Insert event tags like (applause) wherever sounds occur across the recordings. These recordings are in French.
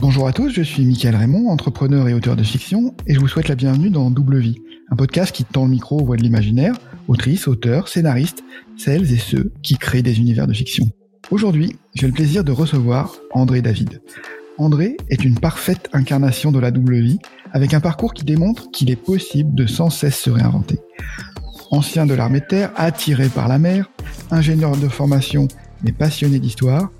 Bonjour à tous, je suis Michael Raymond, entrepreneur et auteur de fiction, et je vous souhaite la bienvenue dans Double Vie, un podcast qui tend le micro aux voix de l'imaginaire, autrices, auteurs, scénaristes, celles et ceux qui créent des univers de fiction. Aujourd'hui, j'ai le plaisir de recevoir André David. André est une parfaite incarnation de la double vie, avec un parcours qui démontre qu'il est possible de sans cesse se réinventer. Ancien de l'armée de terre, attiré par la mer, ingénieur de formation mais passionné d'histoire,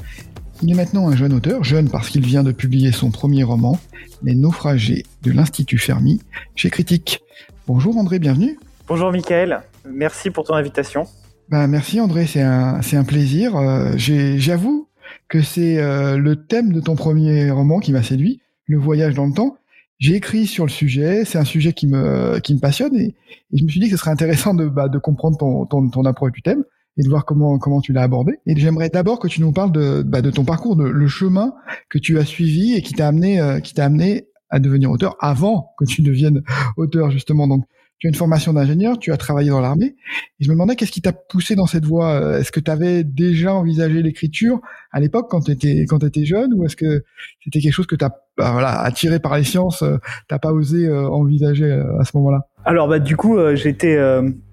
il est maintenant un jeune auteur, jeune parce qu'il vient de publier son premier roman, Les naufragés de l'Institut Fermi, chez Critique. Bonjour André, bienvenue. Bonjour Michael, merci pour ton invitation. Ben, merci André, c'est un, c'est un plaisir. Euh, j'avoue que c'est euh, le thème de ton premier roman qui m'a séduit, le voyage dans le temps. J'ai écrit sur le sujet, c'est un sujet qui me, qui me passionne et, je me suis dit que ce serait intéressant de, bah, de comprendre ton, ton, ton approche du thème et de voir comment comment tu l'as abordé. Et j'aimerais d'abord que tu nous parles de bah, de ton parcours, de le chemin que tu as suivi et qui t'a amené euh, qui t'a amené à devenir auteur avant que tu deviennes auteur justement. Donc tu as une formation d'ingénieur, tu as travaillé dans l'armée, et je me demandais qu'est-ce qui t'a poussé dans cette voie? Euh, est-ce que tu avais déjà envisagé l'écriture à l'époque quand tu étais quand étais jeune, ou est-ce que c'était quelque chose que tu as bah, voilà, attiré par les sciences, euh, t'as pas osé envisager à ce moment-là? Alors bah du coup j'étais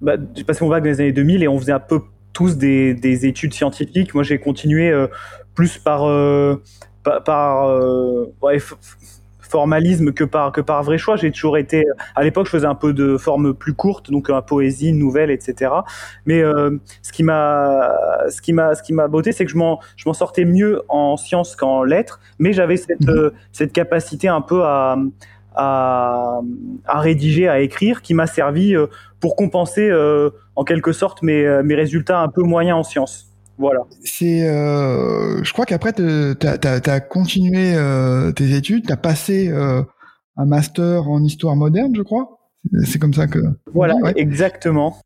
bah, j'ai passé mon bac dans les années 2000 et on faisait un peu tous des, des études scientifiques. Moi, j'ai continué euh, plus par, euh, par, euh, ouais, formalisme que par que par vrai choix. J'ai toujours été à l'époque, je faisais un peu de forme plus courte, donc un poésie, une nouvelle, etc. Mais ce qui m'a ce qui m'a ce qui m'a beauté, c'est que je m'en je m'en sortais mieux en sciences qu'en lettres, mais j'avais cette mmh. cette capacité un peu à à, à rédiger, à écrire, qui m'a servi pour compenser euh, en quelque sorte mes, euh, mes résultats un peu moyens en sciences. Voilà. C'est, euh, je crois qu'après, tu as, continué euh, tes études, tu as passé euh, un master en histoire moderne, je crois? C'est comme ça que. Voilà, exactement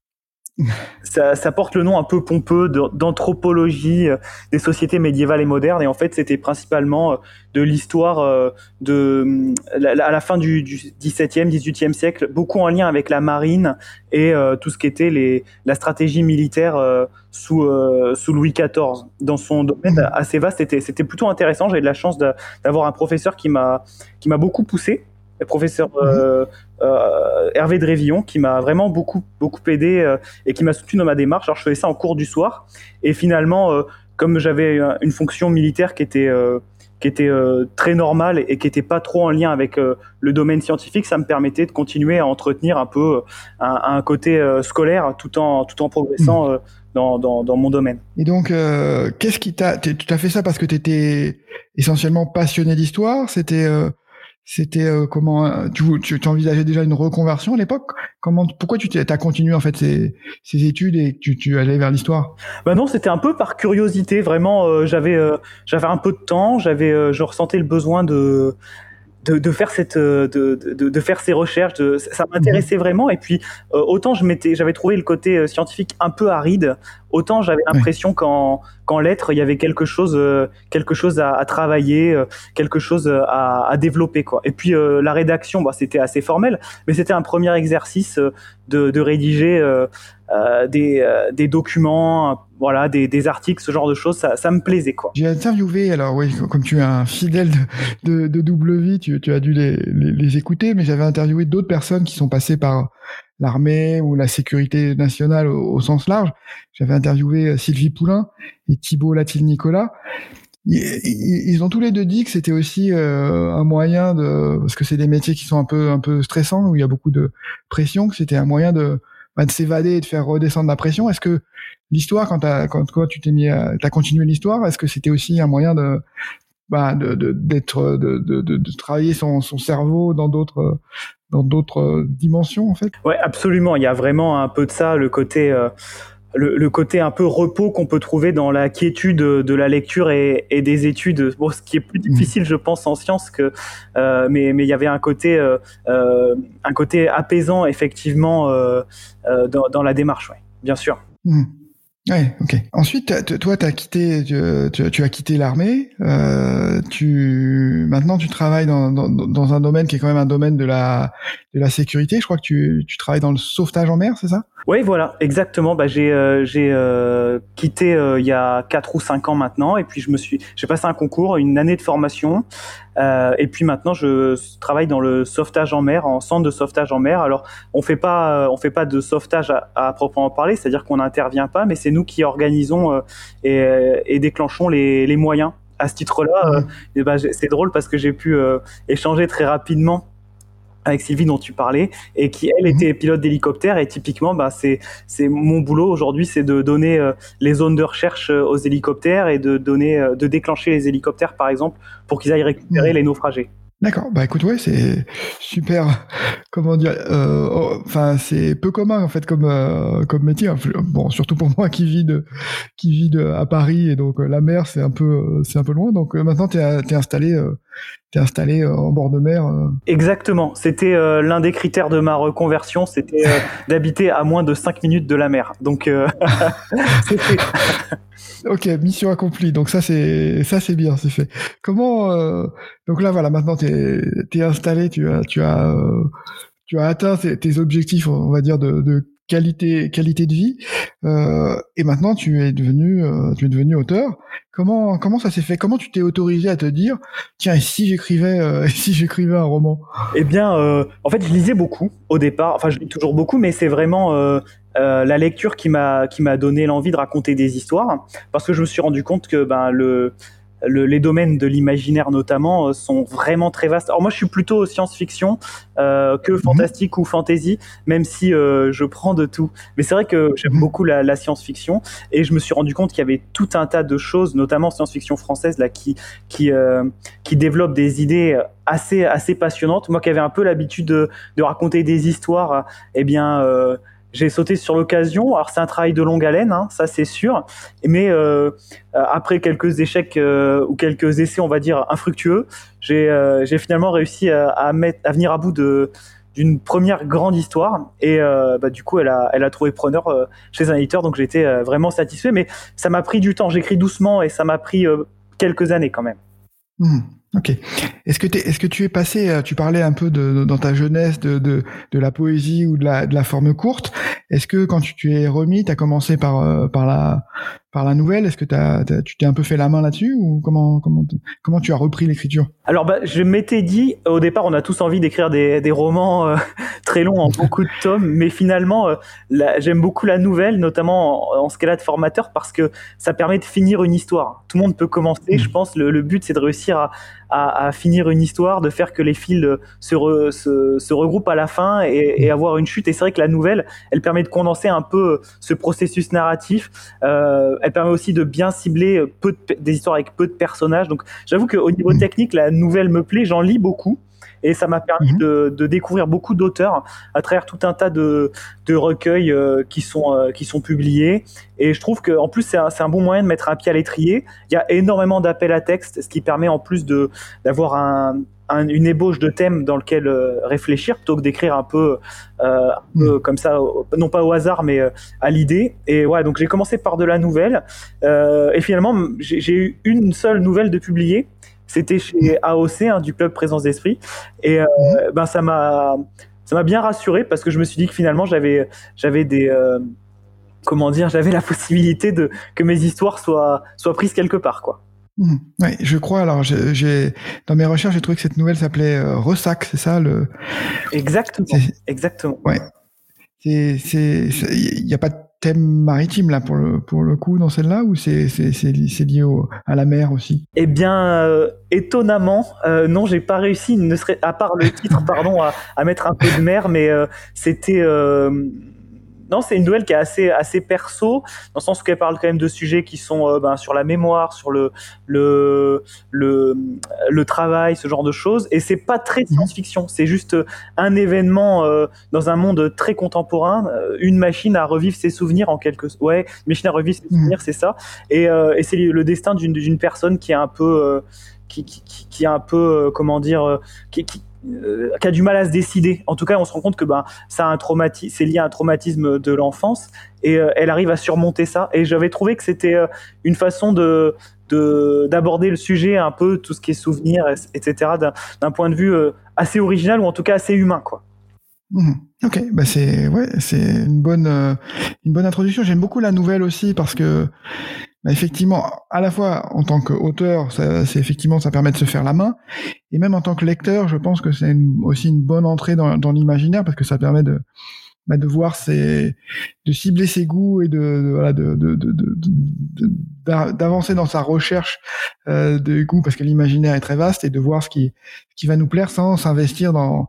ça, ça, porte le nom un peu pompeux d'anthropologie euh, des sociétés médiévales et modernes. Et en fait, c'était principalement euh, de l'histoire euh, de à la fin du, 17e, 18e siècle, beaucoup en lien avec la marine et tout ce qui était les, la stratégie militaire sous, sous Louis XIV. Dans son domaine mmh. assez vaste, c'était, plutôt intéressant. J'ai eu de la chance d'avoir un professeur qui m'a beaucoup poussé le professeur euh, euh, Hervé Drévillon, qui m'a vraiment beaucoup, beaucoup aidé euh, et qui m'a soutenu dans ma démarche. Alors, je faisais ça en cours du soir. Et finalement, comme j'avais une fonction militaire qui était qui était très normale et qui n'était pas trop en lien avec le domaine scientifique, ça me permettait de continuer à entretenir un peu un, côté scolaire tout en tout en progressant mhm. dans, dans, dans, mon domaine. Et donc, qu'est-ce qui t'a tu as fait ça parce que tu étais essentiellement passionné d'histoire? C'était c'était euh, comment euh, tu, tu envisageais déjà une reconversion à l'époque? Comment pourquoi tu as continué en fait ces, ces études et tu, tu allais vers l'histoire? Bah non, c'était un peu par curiosité. Vraiment, euh, j'avais j'avais un peu de temps, j'avais je ressentais le besoin de de, de, faire cette de, de, de, faire ces recherches de, ça m'intéressait mhm. vraiment et puis autant je m'étais j'avais trouvé le côté scientifique un peu aride autant j'avais l'impression qu'en qu'en lettres il y avait quelque chose quelque chose à, à travailler quelque chose à, à, développer quoi et puis la rédaction bah, c'était assez formel mais c'était un premier exercice de, de rédiger euh, des, euh, des, documents, voilà, des, des, articles, ce genre de choses, ça, ça me plaisait quoi. J'ai interviewé, alors oui, comme tu es un fidèle de, de, de vie, tu, tu, as dû les, les, écouter, mais j'avais interviewé d'autres personnes qui sont passées par l'armée ou la sécurité nationale au, sens large. J'avais interviewé euh, Sylvie Poulain et Thibault Latil-Nicolas. Ils, ont tous les deux dit que c'était aussi un moyen de parce que c'est des métiers qui sont un peu un peu stressants où il y a beaucoup de pression que c'était un moyen de bah, de s'évader et de faire redescendre la pression. Est-ce que l'histoire, quand, quand, quand tu t'es mis, à, as continué l'histoire, est-ce que c'était aussi un moyen de bah, d'être de, de, de, de, travailler son, son cerveau dans d'autres dans d'autres dimensions en fait ouais absolument il y a vraiment un peu de ça le côté euh, le, le, côté un peu repos qu'on peut trouver dans la quiétude de la lecture et, et des études. Bon, ce qui est plus mmh. difficile, je pense, en sciences que, euh, mais mais il y avait un côté euh, euh un côté apaisant effectivement euh, euh, dans, dans, la démarche, ouais, bien sûr. Mmh. Ouais, ok. Ensuite, toi, as quitté, tu, as quitté l'armée. Euh, tu maintenant, tu travailles dans, dans, dans, un domaine qui est quand même un domaine de la de la sécurité. Je crois que tu, tu travailles dans le sauvetage en mer, c'est ça? Oui, voilà, exactement. Bah, j'ai euh, j'ai euh, quitté euh, il y a quatre ou cinq ans maintenant, et puis je me suis j'ai passé un concours, une année de formation et puis maintenant, je travaille dans le sauvetage en mer, en centre de sauvetage en mer. Alors, on fait pas, on fait pas de sauvetage à, à proprement parler, c'est-à-dire qu'on n'intervient pas, mais c'est nous qui organisons et, et déclenchons les, les moyens à ce titre-là, mmh. ben, c'est drôle parce que j'ai pu échanger très rapidement avec Sylvie dont tu parlais et qui elle mhm. était pilote d'hélicoptère et typiquement bah c'est c'est mon boulot aujourd'hui c'est de donner euh, les zones de recherche euh, aux hélicoptères et de donner euh, de déclencher les hélicoptères par exemple pour qu'ils aillent récupérer mhm. les naufragés. D'accord. Bah écoute, ouais, c'est super. (laughs) Comment dire oh, Enfin, c'est peu commun en fait comme comme métier. Bon, surtout pour (laughs) moi qui vis de qui vis de, à Paris et donc la mer c'est un peu c'est un peu loin. Donc maintenant t'es es installé t'es installé en bord de mer. Exactement. C'était l'un des critères de ma reconversion, c'était (laughs) d'habiter à moins de 5 minutes de la mer. Donc (laughs) Ok, mission accomplie. Donc ça c'est ça c'est bien, c'est fait. Comment euh, donc là voilà, maintenant tu es, installé, tu as tu as euh, tu as atteint tes, objectifs, on va dire de, de qualité qualité de vie euh, et maintenant tu es devenu euh, tu es devenu auteur. Comment comment ça s'est fait? Comment tu t'es autorisé à te dire tiens et si j'écrivais euh, (laughs) si j'écrivais un roman? Eh bien en fait je lisais beaucoup au départ. Enfin je lis toujours beaucoup mais c'est vraiment la lecture qui m'a qui m'a donné l'envie de raconter des histoires parce que je me suis rendu compte que ben le les domaines de l'imaginaire notamment euh, sont vraiment très vastes. Alors moi je suis plutôt science-fiction euh, que mhm. fantastique ou fantasy, même si euh, je prends de tout. Mais c'est vrai que j'aime beaucoup la, la science-fiction et je me suis rendu compte qu'il y avait tout un tas de choses, notamment science-fiction française là qui qui euh, qui développe des idées assez assez passionnantes. Moi qui avais un peu l'habitude de, de raconter des histoires, eh bien euh, j'ai sauté sur l'occasion. Alors c'est un travail de longue haleine, hein, ça c'est sûr. Mais euh, euh, après quelques échecs euh, ou quelques essais, on va dire infructueux, j'ai euh, finalement réussi à, mettre, à venir à bout d'une première grande histoire et euh, bah, du coup elle a, elle a trouvé preneur chez un éditeur donc j'étais vraiment satisfait mais ça m'a pris du temps j'écris doucement et ça m'a pris quelques années quand même mmh. Ok. Est-ce que, est-ce que tu es passé, euh, tu parlais un peu de, dans ta jeunesse de, de, de, la poésie ou de la, de la forme courte. Est-ce que quand tu, tu es remis, tu as commencé par, euh, par, la, par la nouvelle? Est-ce que as, tu t'es un peu fait la main là-dessus ou comment, comment, comment tu as repris l'écriture? Alors, bah, je m'étais dit, au départ, on a tous envie d'écrire des, des romans euh, (laughs) très longs en beaucoup de tomes, mais finalement, j'aime beaucoup la nouvelle, notamment en, en, ce qu'elle a de formateur, parce que ça permet de finir une histoire. Tout le monde peut commencer, mmh. je pense. Le, le but, c'est de réussir à à, à, finir une histoire, de faire que les fils se, se, se regroupent à la fin et, et, avoir une chute. Et c'est vrai que la nouvelle, elle permet de condenser un peu ce processus narratif. Euh, elle permet aussi de bien cibler peu de, des histoires avec peu de personnages. Donc j'avoue qu'au niveau technique, la nouvelle me plaît, j'en lis beaucoup et ça m'a permis mhm. de, de, découvrir beaucoup d'auteurs à travers tout un tas de, de recueils euh, qui sont euh, qui sont publiés et je trouve que en plus c'est un, un, bon moyen de mettre un pied à l'étrier il y a énormément d'appels à texte ce qui permet en plus de d'avoir un, une ébauche de thème dans lequel euh, réfléchir plutôt que d'écrire un peu, euh, un peu mhm. comme ça, non pas au hasard, mais à l'idée. Et ouais, donc j'ai commencé par de la nouvelle. et finalement, j'ai eu une seule nouvelle de publier c'était chez AOC, hein, du club Présence d'Esprit. Et euh, mhm. ben, ça m'a ça m'a bien rassuré parce que je me suis dit que finalement j'avais j'avais des euh, comment dire j'avais la possibilité de que mes histoires soient soient prises quelque part quoi. Mhm. Oui, je crois. Alors, j'ai dans mes recherches, j'ai trouvé que cette nouvelle s'appelait euh, Ressac, c'est ça le Exactement. Exactement. Ouais. C'est c'est il n'y a pas de thème maritime là pour le pour le coup dans celle-là ou c'est c'est c'est lié au, à la mer aussi? Eh bien euh, étonnamment euh, non j'ai pas réussi ne serait à part le titre (laughs) pardon à, à mettre un peu de mer mais euh, c'était euh, non, c'est une nouvelle qui est assez assez perso dans le sens où elle parle quand même de sujets qui sont euh, ben, sur la mémoire, sur le le le le travail, ce genre de choses. Et c'est pas très mhm. science-fiction, c'est juste un événement euh, dans un monde très contemporain, euh, une machine à revivre ses souvenirs en quelque ouais, une machine à revivre ses mhm. souvenirs, c'est ça. Et, et c'est le destin d'une d'une personne qui est un peu qui, qui, qui, est un peu comment dire qui, qui euh, qui a du mal à se décider. En tout cas, on se rend compte que ben ça a un traumatisme, c'est lié à un traumatisme de l'enfance et euh, elle arrive à surmonter ça. Et j'avais trouvé que c'était euh, une façon de d'aborder le sujet un peu tout ce qui est souvenir, etc. d'un point de vue assez original ou en tout cas assez humain, quoi. Mmh. Ok, bah c'est ouais, c'est une bonne une bonne introduction. J'aime beaucoup la nouvelle aussi parce que bah, effectivement, à la fois en tant qu'auteur, c'est effectivement ça permet de se faire la main, et même en tant que lecteur, je pense que c'est aussi une bonne entrée dans, dans l'imaginaire parce que ça permet de bah, de voir ses, de cibler ses goûts et de, de voilà de, de, d'avancer dans sa recherche euh, de goûts parce que l'imaginaire est très vaste et de voir ce qui qui va nous plaire sans s'investir dans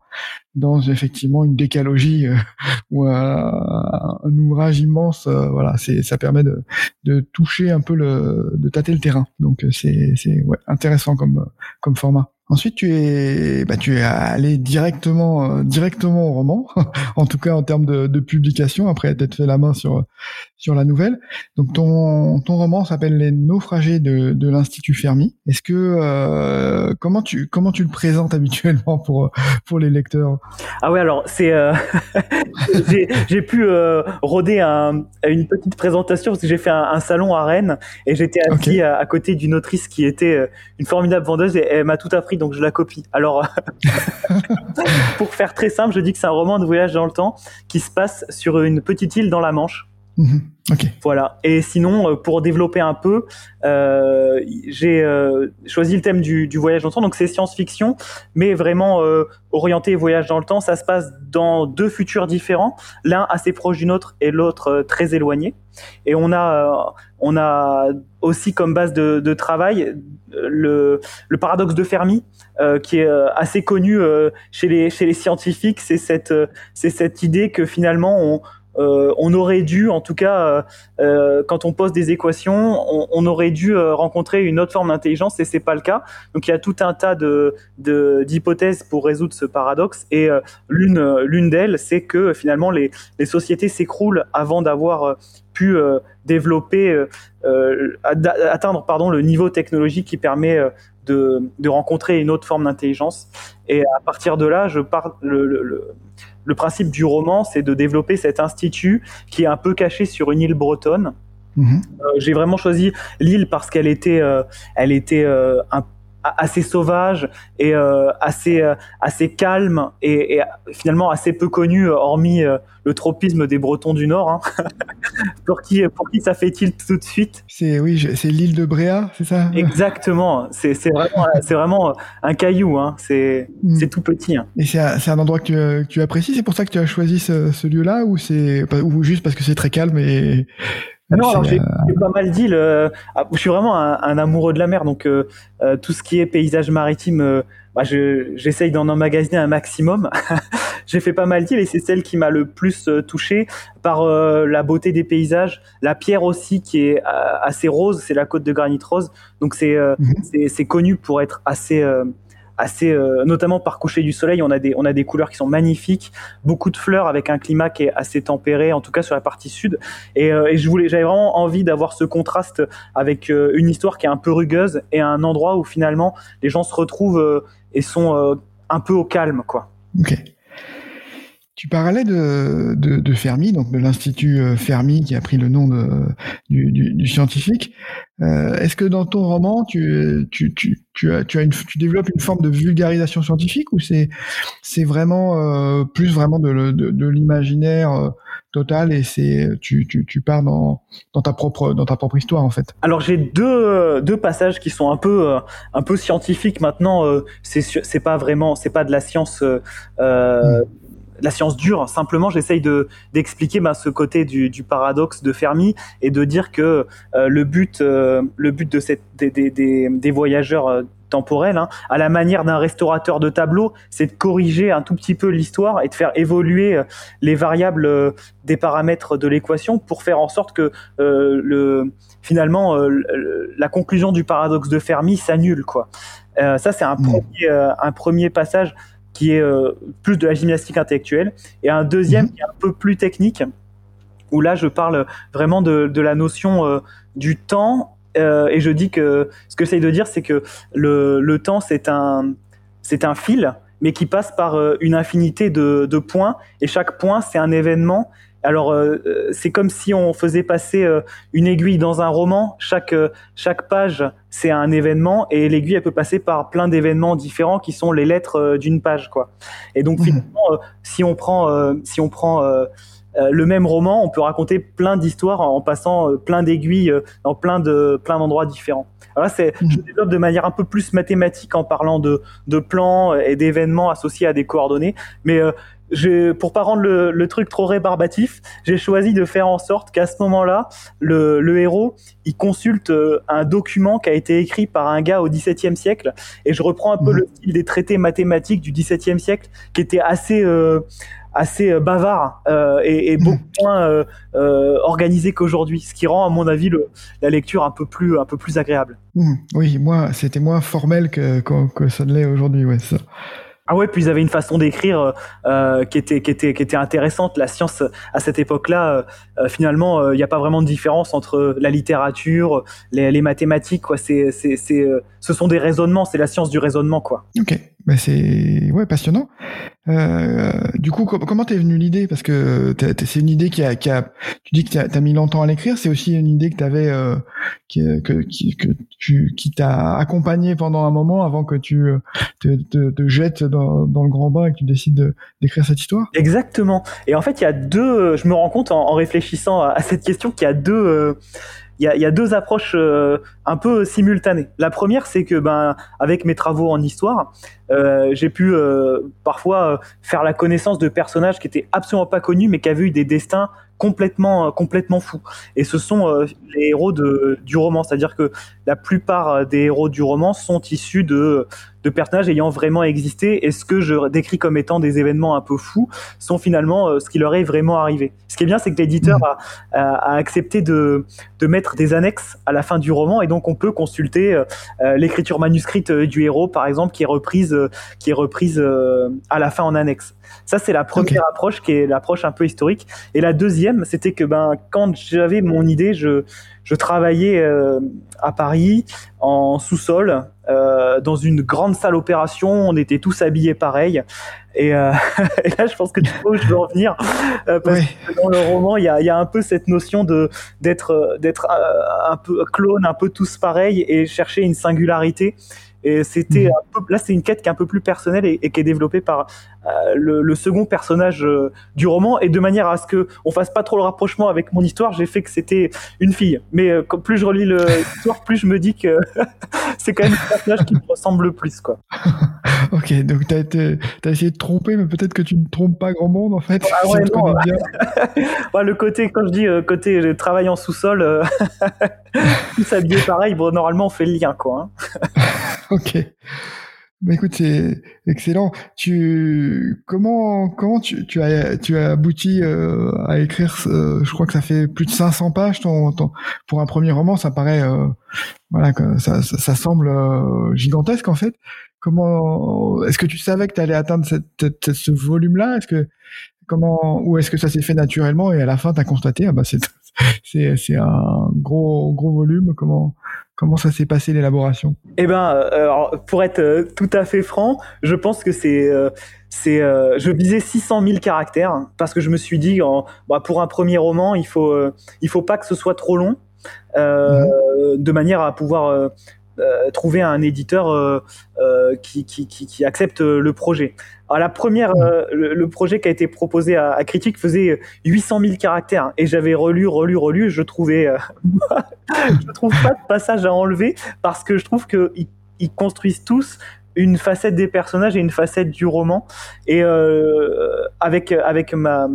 dans effectivement une décalogie euh, (laughs) ou un, ouvrage immense euh, voilà c'est ça permet de de toucher un peu le de tâter le terrain. Donc c'est c'est ouais, intéressant comme comme format Ensuite, tu es, bah, tu es allé directement, euh, directement au roman, (laughs) en tout cas en termes de, publication, après être fait la main sur sur la nouvelle. Donc ton ton roman s'appelle Les naufragés de, de l'Institut Fermi. Est-ce que euh, comment tu comment tu le présentes habituellement pour pour les lecteurs? Ah ouais, alors c'est euh, (laughs) j'ai pu euh, rôder un, une petite présentation parce que j'ai fait un, salon à Rennes et j'étais assis à, à, côté d'une autrice qui était une formidable vendeuse et elle m'a tout appris donc je la copie. Alors, (laughs) (laughs) pour faire très simple, je dis que c'est un roman de voyage dans le temps qui se passe sur une petite île dans la Manche. Mhm. Voilà. Et sinon, euh, pour développer un peu, euh, j'ai euh, choisi le thème du, voyage dans le temps. Donc c'est science-fiction, mais vraiment orienté voyage dans le temps. Ça se passe dans deux futurs différents, l'un assez proche du nôtre et l'autre très éloigné. Et on a, on a aussi comme base de, travail le, le, paradoxe de Fermi, qui est assez connu chez les chez les scientifiques. C'est cette c'est cette idée que finalement on euh, on aurait dû, en tout cas, euh, euh, quand on pose des équations, on, aurait dû rencontrer une autre forme d'intelligence et c'est pas le cas. Donc il y a tout un tas de d'hypothèses pour résoudre ce paradoxe et l'une l'une d'elles, c'est que finalement les, les sociétés s'écroulent avant d'avoir pu développer, atteindre pardon le niveau technologique qui permet de, de rencontrer une autre forme d'intelligence. Et à partir de là, je parle le, le le principe du roman, c'est de développer cet institut qui est un peu caché sur une île bretonne. Mhm. Euh, j'ai vraiment choisi l'île parce qu'elle était, euh, elle était euh, un assez sauvage et euh, assez euh, assez calme et, et, finalement assez peu connu hormis euh, le tropisme des Bretons du Nord. Hein. (laughs) pour qui pour qui ça fait tilt tout de suite? C'est oui, c'est l'île de Bréa, c'est ça? Exactement. C'est c'est vraiment c'est vraiment un caillou. Hein. C'est mm. c'est tout petit. Hein. Et c'est un, un, endroit que tu, tu apprécies? C'est pour ça que tu as choisi ce, ce lieu-là ou c'est ou juste parce que c'est très calme et non, alors j'ai pas mal dit. Le... Ah, je suis vraiment un, amoureux de la mer, donc euh, euh, tout ce qui est paysage maritime, euh, bah, j'essaye d'en emmagasiner un maximum. (laughs) j'ai fait pas mal d'îles et c'est celle qui m'a le plus touché par la beauté des paysages, la pierre aussi qui est assez rose, c'est la côte de granit rose, donc c'est mhm. c'est connu pour être assez assez, euh, notamment par coucher du soleil, on a des on a des couleurs qui sont magnifiques, beaucoup de fleurs avec un climat qui est assez tempéré, en tout cas sur la partie sud. Et, euh, et je voulais, j'avais vraiment envie d'avoir ce contraste avec euh, une histoire qui est un peu rugueuse et un endroit où finalement les gens se retrouvent et sont un peu au calme, quoi. Tu parlais de, de, de Fermi, donc de l'institut Fermi qui a pris le nom de, du, du, du scientifique. Euh, Est-ce que dans ton roman, tu, tu, tu, tu, as, tu, as une, tu développes une forme de vulgarisation scientifique ou c'est c'est vraiment euh, plus vraiment de, de, de l'imaginaire euh, total et c'est tu, tu, tu pars dans, dans ta propre dans ta propre histoire en fait? Alors j'ai deux, deux passages qui sont un peu euh, un peu scientifiques maintenant. Euh, c'est c'est pas vraiment c'est pas de la science. Euh, hmm la science dure. Simplement, j'essaye de d'expliquer bah, ce côté du, du, paradoxe de Fermi et de dire que euh, le but euh, le but de cette des, des, des, voyageurs euh, temporels, hein, à la manière d'un restaurateur de tableau, c'est de corriger un tout petit peu l'histoire et de faire évoluer les variables des paramètres de l'équation pour faire en sorte que le finalement la conclusion du paradoxe de Fermi s'annule quoi. ça c'est un, mmh. premier, un premier passage qui est euh, plus de la gymnastique intellectuelle, et un deuxième mhm. qui est un peu plus technique, où là je parle vraiment de, de la notion euh, du temps, euh, et je dis que ce que j'essaye de dire, c'est que le, le temps c'est un, c'est un fil, mais qui passe par une infinité de, de points, et chaque point c'est un événement, alors euh, c'est comme si on faisait passer euh, une aiguille dans un roman. Chaque euh, chaque page c'est un événement et l'aiguille elle peut passer par plein d'événements différents qui sont les lettres d'une page quoi. Et donc mmh. finalement si on prend si on prend le même roman, on peut raconter plein d'histoires en passant plein d'aiguilles dans plein de plein d'endroits différents. Alors là, c'est, je mhm. développe de manière un peu plus mathématique en parlant de, de plans et d'événements associés à des coordonnées, mais pour pas rendre le, truc trop rébarbatif, j'ai choisi de faire en sorte qu'à ce moment-là, le, héros, il consulte euh, un document qui a été écrit par un gars au XVIIe siècle, et je reprends un peu mhm. le style des traités mathématiques du XVIIe siècle, qui était assez euh, assez euh, bavard et, mhm. beaucoup moins organisé qu'aujourd'hui, ce qui rend à mon avis la lecture un peu plus un peu plus agréable. Mhm. Oui, moi c'était moins formel que, que, ça ne l'est aujourd'hui, ouais, ça. Ah ouais, puis ils avaient une façon d'écrire euh, euh, qui était qui était qui était intéressante. La science à cette époque-là, euh, finalement, il n'y a pas vraiment de différence entre la littérature, les, les mathématiques. Quoi, c'est c'est c'est ce sont des raisonnements. C'est la science du raisonnement, quoi. Bah c'est ouais passionnant. Euh, du coup, comment t'es venu l'idée? Parce que c'est une idée qui a, qui a, tu dis que t'as as mis longtemps à l'écrire. C'est aussi une idée que t'avais, euh, qui, que, qui, que tu, qui t'a accompagné pendant un moment avant que tu euh, te, te, te jettes dans, dans, le grand bain et que tu décides d'écrire cette histoire? Exactement. Et en fait, il y a deux. Je me rends compte en, réfléchissant à, cette question qu'il y a deux. Euh, il y a, deux approches euh, un peu simultanées. La première, c'est que ben avec mes travaux en histoire, euh, j'ai pu euh, parfois faire la connaissance de personnages qui étaient absolument pas connus, mais qui avaient eu des destins complètement complètement fous. Et ce sont les héros de, du roman, c'est-à-dire que la plupart des héros du roman sont issus de de personnages ayant vraiment existé et ce que je décris comme étant des événements un peu fous sont finalement euh, ce qui leur est vraiment arrivé. Ce qui est bien, c'est que l'éditeur mmh. a, a, accepté de, de mettre des annexes à la fin du roman et donc on peut consulter euh, euh, l'écriture manuscrite du héros, par exemple, qui est reprise, qui est reprise à la fin en annexe. Ça, c'est la première approche qui est l'approche un peu historique. Et la deuxième, c'était que ben quand j'avais mon idée, je je travaillais euh, à Paris en sous-sol euh, dans une grande salle opération. On était tous habillés pareil. Et, euh, (laughs) et là, je pense que tu vois où je veux en venir, parce que dans le roman, il y a, y a, un peu cette notion de d'être d'être un peu clone, un peu tous pareils, et chercher une singularité. Et c'était mhm. là, c'est une quête qui est un peu plus personnelle et, qui est développée par euh, le, second personnage euh, du roman. Et de manière à ce que on fasse pas trop le rapprochement avec mon histoire, j'ai fait que c'était une fille. Mais euh, plus je relis (laughs) l'histoire, plus je me dis que (laughs) c'est quand même le personnage qui me ressemble le plus, quoi. (laughs) ok, donc t'as été, as essayé de tromper, mais peut-être que tu ne trompes pas grand monde en fait. Ah ouais, non, bien. le côté, quand je dis côté travail en sous-sol, tout s'habiller pareil, bon, normalement on fait le lien, quoi. Hein. (laughs) ok. Bah écoute, c'est excellent. Tu comment comment tu, tu as tu as abouti euh, à écrire je crois que ça fait plus de 500 pages ton, pour un premier roman, ça paraît euh, voilà ça, ça, semble euh, gigantesque en fait. Comment est-ce que tu savais que tu allais atteindre cette, ce volume là Est-ce que comment ou est-ce que ça s'est fait naturellement et à la fin tu as constaté ah bah c'est (laughs) c'est c'est un gros gros volume comment Comment ça s'est passé l'élaboration? Eh ben, euh, pour être euh, tout à fait franc, je pense que c'est, euh, c'est, je visais 600 000 caractères parce que je me suis dit, en, bah, pour un premier roman, il faut, il faut pas que ce soit trop long, mhm. de manière à pouvoir euh, trouver un éditeur euh, euh, qui, qui, qui, accepte le projet. Alors la première, mmh. le, projet qui a été proposé à, à Critique faisait 800 000 caractères et j'avais relu, relu, relu. Je trouvais, (laughs) je trouve pas de passage à enlever parce que je trouve que ils, ils construisent tous une facette des personnages et une facette du roman. Et avec avec ma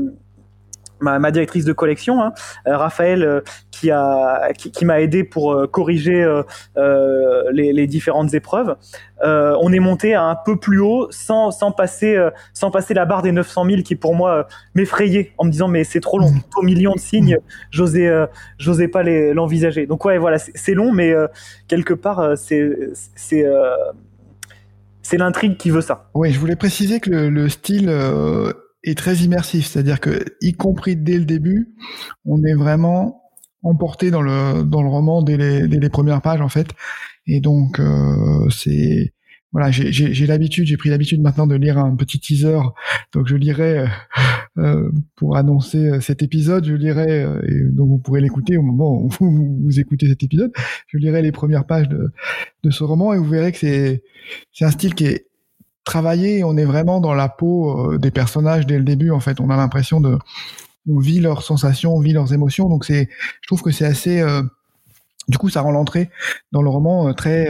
Ma, ma, directrice de collection, hein, Raphaël, qui a qui, m'a aidé pour euh, corriger euh, euh, les, les, différentes épreuves. on est monté un peu plus haut sans, sans passer sans passer la barre des 900 000 qui pour moi m'effrayait en me disant mais c'est trop long, au million de signes, j'osais j'osais pas l'envisager. Donc ouais voilà c'est long mais quelque part c'est c'est c'est l'intrigue qui veut ça. Oui, je voulais préciser que le, le style est très immersif, c'est-à-dire que y compris dès le début, on est vraiment emporté dans le dans le roman dès les, dès les premières pages en fait. Et donc euh, c'est voilà, j'ai l'habitude, j'ai pris l'habitude maintenant de lire un petit teaser. Donc je lirai euh, euh pour annoncer euh, cet épisode, je lirai et donc vous pourrez l'écouter au moment où vous, vous, écoutez cet épisode. Je lirai les premières pages de, de ce roman et vous verrez que c'est c'est un style qui est travaillé. On est vraiment dans la peau des personnages dès le début. En fait, on a l'impression de on vit leurs sensations, on vit leurs émotions. Donc c'est, je trouve que c'est assez du coup, ça rend l'entrée dans le roman très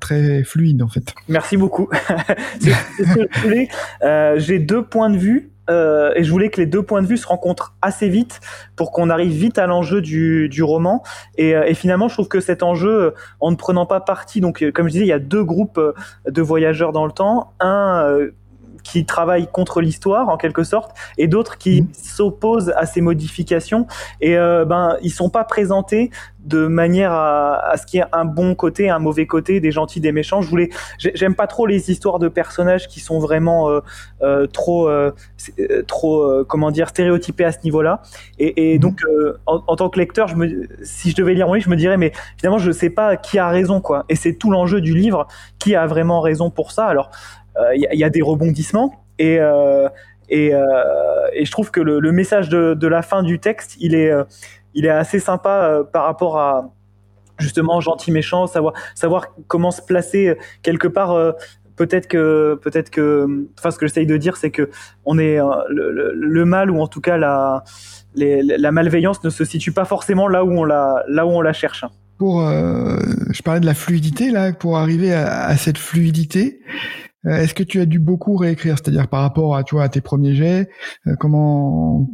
très fluide en fait. Merci beaucoup. (laughs) J'ai deux points de vue euh, et je voulais que les deux points de vue se rencontrent assez vite pour qu'on arrive vite à l'enjeu du, du, roman. Et, euh, et, finalement, je trouve que cet enjeu, euh, en ne prenant pas parti, donc comme je disais, il y a deux groupes de voyageurs dans le temps. Un qui travaillent contre l'histoire en quelque sorte et d'autres qui mmh. s'opposent à ces modifications. Et euh, ben ils sont pas présentés de manière à, à ce qu'il y ait un bon côté un mauvais côté des gentils des méchants. Je voulais j'aime pas trop les histoires de personnages qui sont vraiment euh, euh, trop euh, trop comment dire stéréotypés à ce niveau là et, et mmh. donc en, en, tant que lecteur je me si je devais lire mon livre je me dirais mais finalement je sais pas qui a raison quoi. Et c'est tout l'enjeu du livre. Qui a vraiment raison pour ça? Alors il euh, y, a des rebondissements et euh, et, euh, et, je trouve que le, message de, de, la fin du texte, il est, il est assez sympa par rapport à justement gentil méchant, savoir savoir comment se placer quelque part. peut-être que peut-être que, enfin ce que j'essaye de dire, c'est que on est le, le, mal ou en tout cas la la malveillance ne se situe pas forcément là où on la là où on la cherche. Pour, je parlais de la fluidité là, pour arriver à, cette fluidité, est-ce que tu as dû beaucoup réécrire, c'est-à-dire par rapport à, tu vois, à tes premiers jets, euh, comment,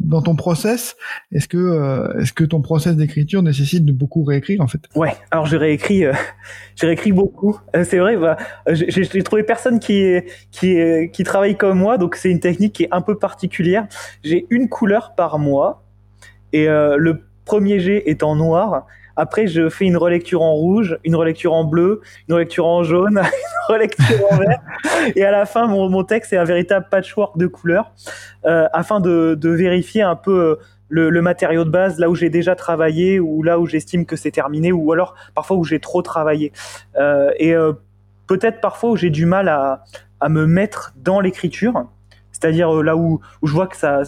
dans ton process, est-ce que, euh, est-ce que ton process d'écriture nécessite de beaucoup réécrire en fait? Ouais, alors j'ai réécrit, (laughs) j'ai beaucoup. c'est vrai, bah, j'ai trouvé personne qui qui qui travaille comme moi, donc c'est une technique qui est un peu particulière. J'ai une couleur par mois et le premier jet est en noir après, je fais une relecture en rouge, une relecture en bleu, une relecture en jaune, (laughs) une relecture en vert. Et à la fin, mon, mon texte est un véritable patchwork de couleurs euh, afin de, de, vérifier un peu euh, le, le, matériau de base, là où j'ai déjà travaillé ou là où j'estime que c'est terminé ou alors parfois où j'ai trop travaillé. Euh, et euh, peut-être parfois où j'ai du mal à, à me mettre dans l'écriture c'est-à-dire euh, là où, je vois que ça,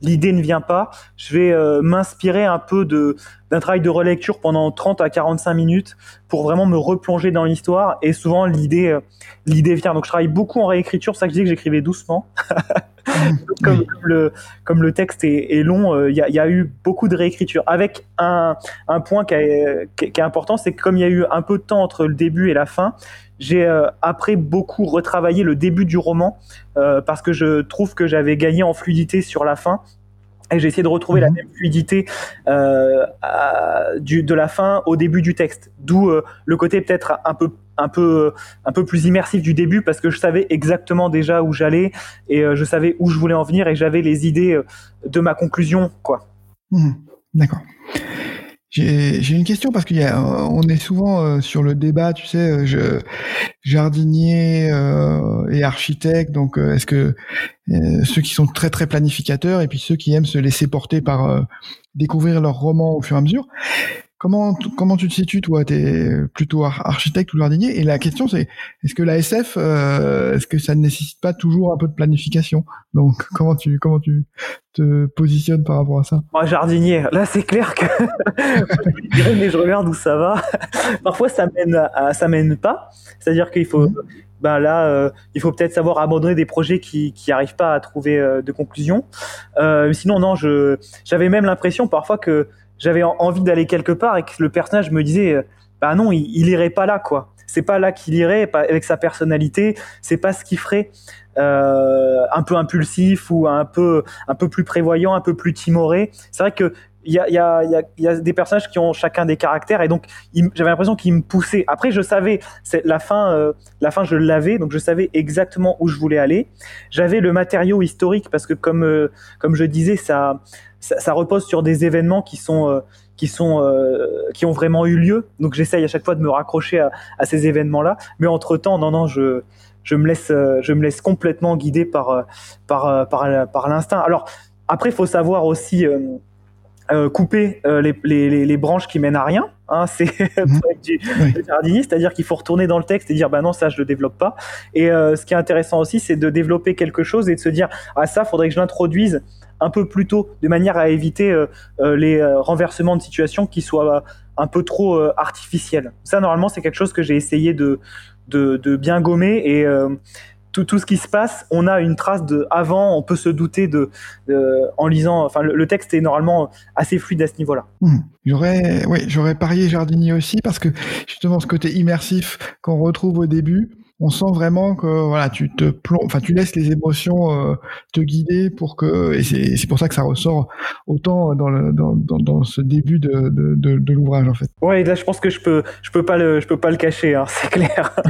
l'idée ne vient pas, je vais euh, m'inspirer un peu d'un travail de relecture pendant 30 à 45 minutes pour vraiment me replonger dans l'histoire. Et souvent l'idée euh, l'idée vient. Donc je travaille beaucoup en réécriture, c'est ça que je dis que j'écrivais doucement. (laughs) comme, le comme le texte est, est long, il y, a, y, a, eu beaucoup de réécriture. Avec un un point qui est, qui est important, c'est que comme il y a eu un peu de temps entre le début et la fin, j'ai euh, après beaucoup retravaillé le début du roman euh, parce que je trouve que j'avais gagné en fluidité sur la fin et j'ai essayé de retrouver la mhm. même fluidité euh, à, du, de la fin au début du texte. D'où euh, le côté peut-être un peu un peu un peu plus immersif du début parce que je savais exactement déjà où j'allais et euh, je savais où je voulais en venir et j'avais les idées de ma conclusion quoi. Mhm. D'accord. J'ai une question parce qu'on euh, est souvent euh, sur le débat, tu sais, euh, je, jardinier et architecte. Donc, est-ce que ceux qui sont très très planificateurs et puis ceux qui aiment se laisser porter par découvrir leur roman au fur et à mesure, Comment, comment tu te situes, toi? Tu es plutôt architecte ou jardinier? Et la question, c'est est-ce que la SF, euh, est-ce que ça ne nécessite pas toujours un peu de planification? Donc, (laughs) comment tu, comment tu te positionnes par rapport à ça? Moi, jardinier, là, c'est clair que je (laughs) mais je regarde où ça va. (laughs) Parfois, ça mène, à, ça mène pas. C'est-à-dire qu'il faut. Mmh. Ben là, euh, il faut peut-être savoir abandonner des projets qui qui arrivent pas à trouver euh, de conclusion. Sinon, non, je j'avais même l'impression parfois que j'avais envie d'aller quelque part et que le personnage me disait euh, bah non il, il irait pas là quoi c'est pas là qu'il irait avec sa personnalité c'est pas ce qu'il ferait euh, un peu impulsif ou un peu un peu plus prévoyant un peu plus timoré c'est vrai que il y a, y, a, y, a, y a des personnages qui ont chacun des caractères et donc j'avais l'impression qu'ils me poussaient. Après, je savais, la fin, euh, la fin, je l'avais, donc je savais exactement où je voulais aller. J'avais le matériau historique parce que comme euh, comme je disais, ça ça, ça, repose sur des événements qui sont euh, qui sont euh, qui ont vraiment eu lieu. Donc j'essaye à chaque fois de me raccrocher à, à ces événements-là. Mais entre temps, non, non, je je me laisse euh, je me laisse complètement guider par par par, par l'instinct. Alors après, il faut savoir aussi euh, couper euh, les, les, les, branches qui mènent à rien. Hein, (laughs) c'est mmh. du, oui. jardinier, c'est-à-dire qu'il faut retourner dans le texte et dire bah non ça je le développe pas. Et euh, ce qui est intéressant aussi, c'est de développer quelque chose et de se dire ah ça faudrait que je l'introduise un peu plus tôt, de manière à éviter euh, euh, les renversements de situation qui soient un peu trop artificiels. Ça normalement c'est quelque chose que j'ai essayé de, de, de bien gommer et tout, tout ce qui se passe, on a une trace de avant, on peut se douter de, en lisant. Enfin, le, texte est normalement assez fluide à ce niveau-là. Hmm. J'aurais, oui, j'aurais parié Jardinier aussi parce que justement ce côté immersif qu'on retrouve au début, on sent vraiment que voilà, tu te enfin tu laisses les émotions euh, te guider pour que et c'est pour ça que ça ressort autant dans le dans, dans, ce début de, de, de, l'ouvrage en fait. Ouais, là je pense que je peux je peux pas le je peux pas le cacher, hein, c'est clair. (laughs)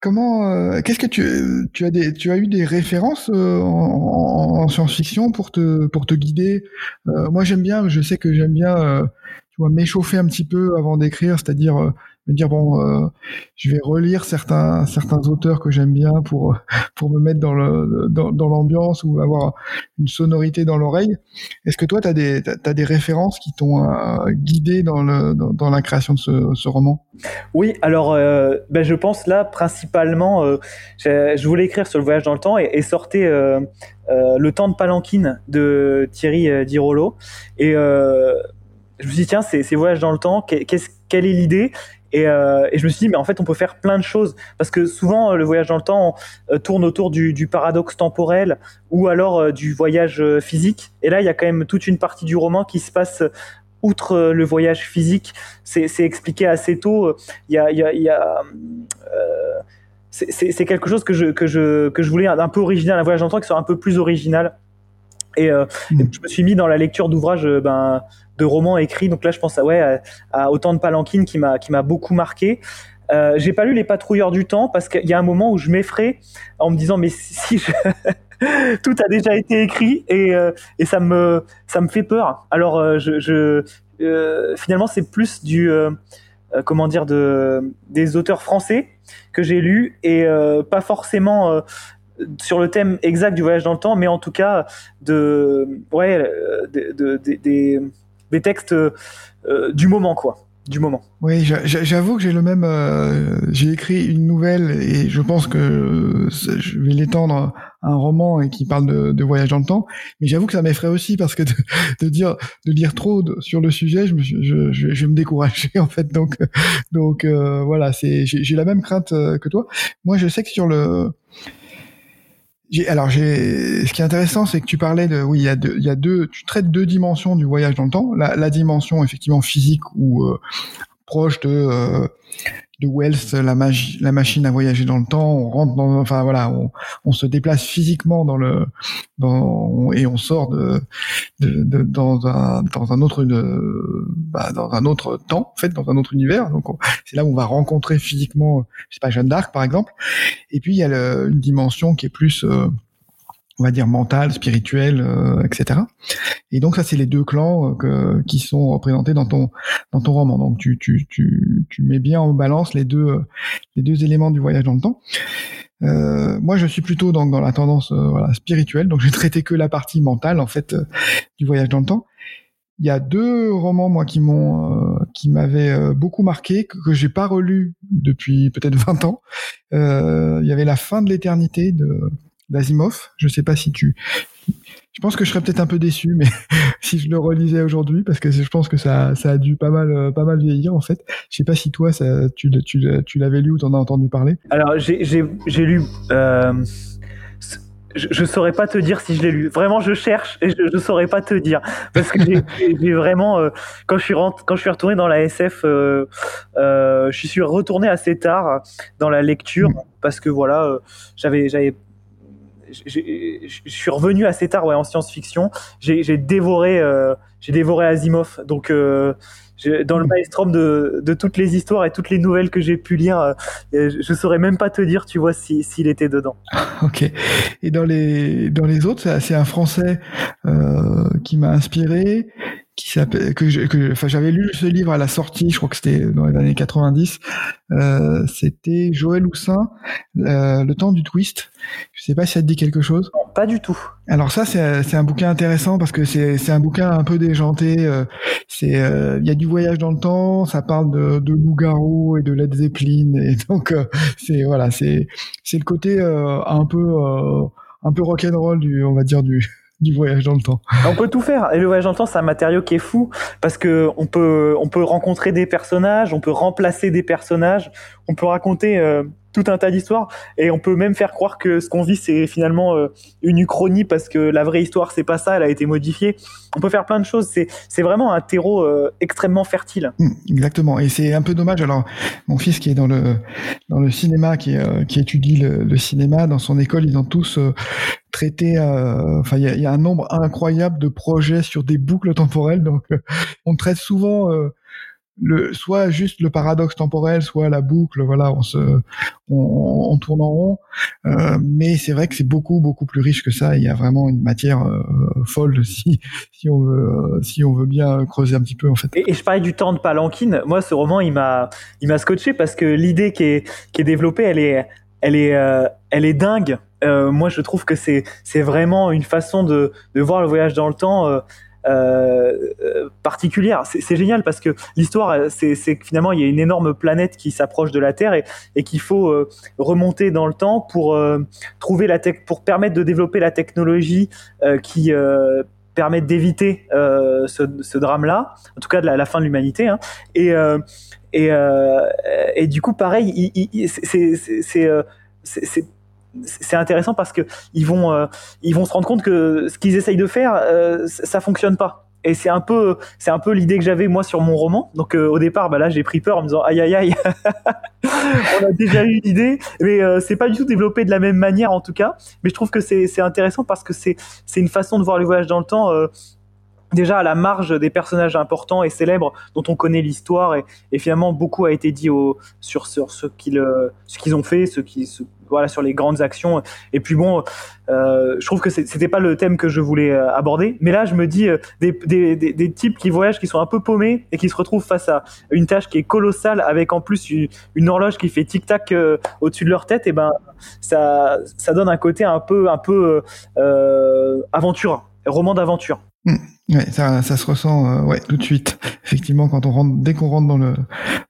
Comment, euh, qu'est-ce que tu, tu as des, tu as eu des références euh, en, science-fiction pour te, pour te guider? Moi, j'aime bien, je sais que j'aime bien, tu vois, m'échauffer un petit peu avant d'écrire, c'est-à-dire me dire bon, euh, je vais relire certains certains auteurs que j'aime bien pour (laughs) pour me mettre dans le dans, dans l'ambiance ou avoir une sonorité dans l'oreille. Est-ce que toi tu as des t'as, des références qui t'ont euh, guidé dans le dans, la création de ce, roman? Oui, alors euh, ben je pense là principalement je voulais écrire sur le voyage dans le temps et, et sortait le temps de Palanquine de Thierry Dirolo et je me suis dit tiens c'est, c'est voyage dans le temps qu'est-ce quelle est l'idée? Euh, et, je me suis dit, mais en fait, on peut faire plein de choses. Parce que souvent, le voyage dans le temps euh, tourne autour du, paradoxe temporel ou alors euh, du voyage physique. Et là, il y a quand même toute une partie du roman qui se passe outre le voyage physique. C'est expliqué assez tôt. Il y a, c'est quelque chose que je, que, je, que je voulais un, peu original, un voyage dans le temps qui soit un peu plus original. Et, mmh. je me suis mis dans la lecture d'ouvrages ben, de romans écrits. Donc là, je pense à, ouais, à, Autant de Palanquine qui m'a, qui m'a beaucoup marqué. Euh, j'ai pas lu Les Patrouilleurs du Temps parce qu'il y a un moment où je m'effraie en me disant mais si je... (laughs) tout a déjà été écrit et, euh, et ça me ça me fait peur. Alors euh, je, je euh, finalement c'est plus du comment dire de des auteurs français que j'ai lus et pas forcément sur le thème exact du voyage dans le temps, mais en tout cas de ouais de, de, des des textes euh, du moment, quoi du moment. Oui, j'avoue que j'ai le même. Euh, j'ai écrit une nouvelle et je pense que je vais l'étendre à un roman et qui parle de, voyage dans le temps. Mais j'avoue que ça m'effraie aussi parce que de, dire de lire trop sur le sujet, je, me, je, vais me décourager en fait. Donc donc euh, voilà, c'est j'ai la même crainte que toi. Moi, je sais que sur le alors, j'ai. Ce qui est intéressant, c'est que tu parlais de, oui, il y a deux, il y a deux, tu traites deux dimensions du voyage dans le temps. La, la dimension effectivement physique ou euh, proche de euh, de Wells, la, magie, la machine à voyager dans le temps. On rentre dans, enfin voilà, on, on se déplace physiquement dans le, et on sort de, de, dans un dans un autre de, bah, dans un autre temps, en fait, dans un autre univers. Donc c'est là où on va rencontrer physiquement, je sais pas, Jeanne d'Arc par exemple. Et puis il y a une dimension qui est plus euh, on va dire mental, spirituel, euh, etc. Et donc ça, c'est les deux clans euh, qui sont représentés dans ton dans ton roman. Donc tu tu tu tu mets bien en balance les deux les deux éléments du voyage dans le temps. Euh, moi, je suis plutôt dans, dans la tendance voilà, spirituelle, donc j'ai traité que la partie mentale en fait du voyage dans le temps. Il y a deux romans moi qui m'ont qui m'avaient beaucoup marqué que, que j'ai pas relu depuis peut-être 20 ans. il y avait La fin de l'éternité de d'Asimov. Je sais pas si tu. Je pense que je serais peut-être un peu déçu, mais (laughs) si je le relisais aujourd'hui, parce que je pense que ça, ça a dû pas mal, euh, pas mal vieillir en fait. Je sais pas si toi, ça, tu, tu, tu l'avais lu ou t'en as entendu parler. Alors j'ai lu. Euh, je, je saurais pas te dire si je l'ai lu. Vraiment, je cherche et je, je saurais pas te dire parce que j'ai (laughs) vraiment euh, quand je suis rentré, quand je suis retourné dans la SF, euh, euh, je suis retourné assez tard dans la lecture mm. parce que voilà, j'avais j'avais je suis revenu assez tard ouais, en science-fiction. J'ai dévoré, euh, j'ai dévoré Asimov. Donc, euh, dans le maelstrom de, de, toutes les histoires et toutes les nouvelles que j'ai pu lire, euh, je saurais même pas te dire, tu vois, s'il si, était dedans. (laughs) ok. Et dans les dans les autres, c'est un Français euh, qui m'a inspiré qui s'appelle que enfin j'avais lu ce livre à la sortie je crois que c'était dans les années 90 euh, c'était Joël Houssin le temps du twist. Je sais pas si ça te dit quelque chose. Non, pas du tout. Alors ça c'est un bouquin intéressant parce que c'est c'est un bouquin un peu déjanté euh, c'est euh, il y a du voyage dans le temps ça parle de de loup-garou et de Led Zeppelin et (laughs) donc euh, c'est voilà c'est c'est le côté un peu un peu rock'n'roll du on va dire du du voyage dans le temps. On peut tout faire. Et le voyage dans le temps, c'est un matériau qui est fou parce que on peut, on peut rencontrer des personnages, on peut remplacer des personnages, on peut raconter euh, tout un tas d'histoires et on peut même faire croire que ce qu'on vit c'est finalement une uchronie parce que la vraie histoire c'est pas ça, elle a été modifiée. On peut faire plein de choses. C'est c'est vraiment un terreau extrêmement fertile. Mmh, exactement. Et c'est un peu dommage. Alors mon fils qui est dans le dans le cinéma, qui qui étudie le, cinéma dans son école, ils ont tous traité. Enfin, il y a, un nombre incroyable de projets sur des boucles temporelles. Donc on traite souvent le, soit juste le paradoxe temporel, soit la boucle, voilà, on se, on, on tourne en rond. Euh, mais c'est vrai que c'est beaucoup, beaucoup plus riche que ça. Il y a vraiment une matière euh, folle (laughs) si, si on veut, si on veut bien creuser un petit peu en fait. Et, je parlais du temps de Palanquine. Moi, ce roman, il m'a, il m'a scotché parce que l'idée qui est, qui est développée, elle est, elle est, euh, elle est dingue. Euh, moi, je trouve que c'est, c'est vraiment une façon de, de voir le voyage dans le temps euh, euh, euh, particulière. C'est génial parce que l'histoire, c'est que finalement il y a une énorme planète qui s'approche de la Terre et, qu'il faut euh, remonter dans le temps pour trouver la tech, pour permettre de développer la technologie qui permet d'éviter ce, drame-là, en tout cas de la, la fin de l'humanité. Hein. Et, et, et du coup, pareil, c'est c'est intéressant parce que ils vont euh, ils vont se rendre compte que ce qu'ils essayent de faire euh, ça fonctionne pas. Et c'est un peu c'est un peu l'idée que j'avais moi sur mon roman. Donc euh, au départ bah là j'ai pris peur en me disant aïe aïe aïe (laughs) on a déjà eu une idée. Mais c'est pas du tout développé de la même manière en tout cas. Mais je trouve que c'est intéressant parce que c'est une façon de voir le voyage dans le temps déjà à la marge des personnages importants et célèbres dont on connaît l'histoire. Et, finalement beaucoup a été dit sur, sur ce qu'ils qu'ils ont fait, ce qui, voilà sur les grandes actions. Et puis bon, euh, je trouve que c'était pas le thème que je voulais euh, aborder, mais là je me dis euh, des, des, types qui voyagent, qui sont un peu paumés et qui se retrouvent face à une tâche qui est colossale avec en plus une, horloge qui fait tic tac au-dessus de leur tête. Et ben ça ça donne un côté un peu un peu aventure, roman d'aventure. Mmh. Ça, ça se ressent ouais tout de suite. Effectivement, quand on dès qu'on rentre dans le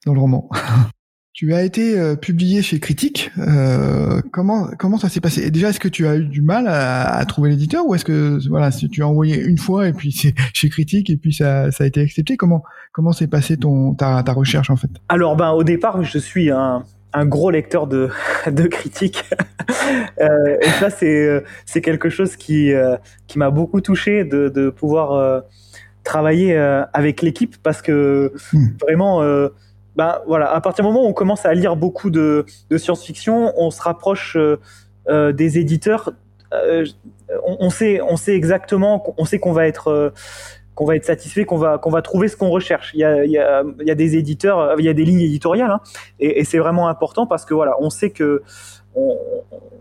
dans le roman. (laughs) Tu as été euh, publié chez Critique. Euh, comment comment ça s'est passé? Et Déjà, est-ce que tu as eu du mal à, à trouver l'éditeur ou est-ce que voilà, si tu as envoyé une fois et puis (laughs) c'est chez Critique et puis ça, ça a été accepté? Comment comment s'est passé ton ta, ta recherche en fait? Alors ben au départ, je suis un un gros lecteur de, (laughs) de critiques. (laughs) euh, et ça, c'est, c'est quelque chose qui, qui m'a beaucoup touché de, de pouvoir euh, travailler avec l'équipe parce que hmm. vraiment, ben voilà, à partir du moment où on commence à lire beaucoup de, de science-fiction, on se rapproche euh, euh des éditeurs. Euh, on, on, sait, on sait exactement, on sait qu'on va être euh, qu'on va être satisfait, qu'on va qu'on va trouver ce qu'on recherche. Il y a, il y, a, il y a des éditeurs, il y a des lignes éditoriales, hein, et, et c'est vraiment important parce que voilà, on sait que on,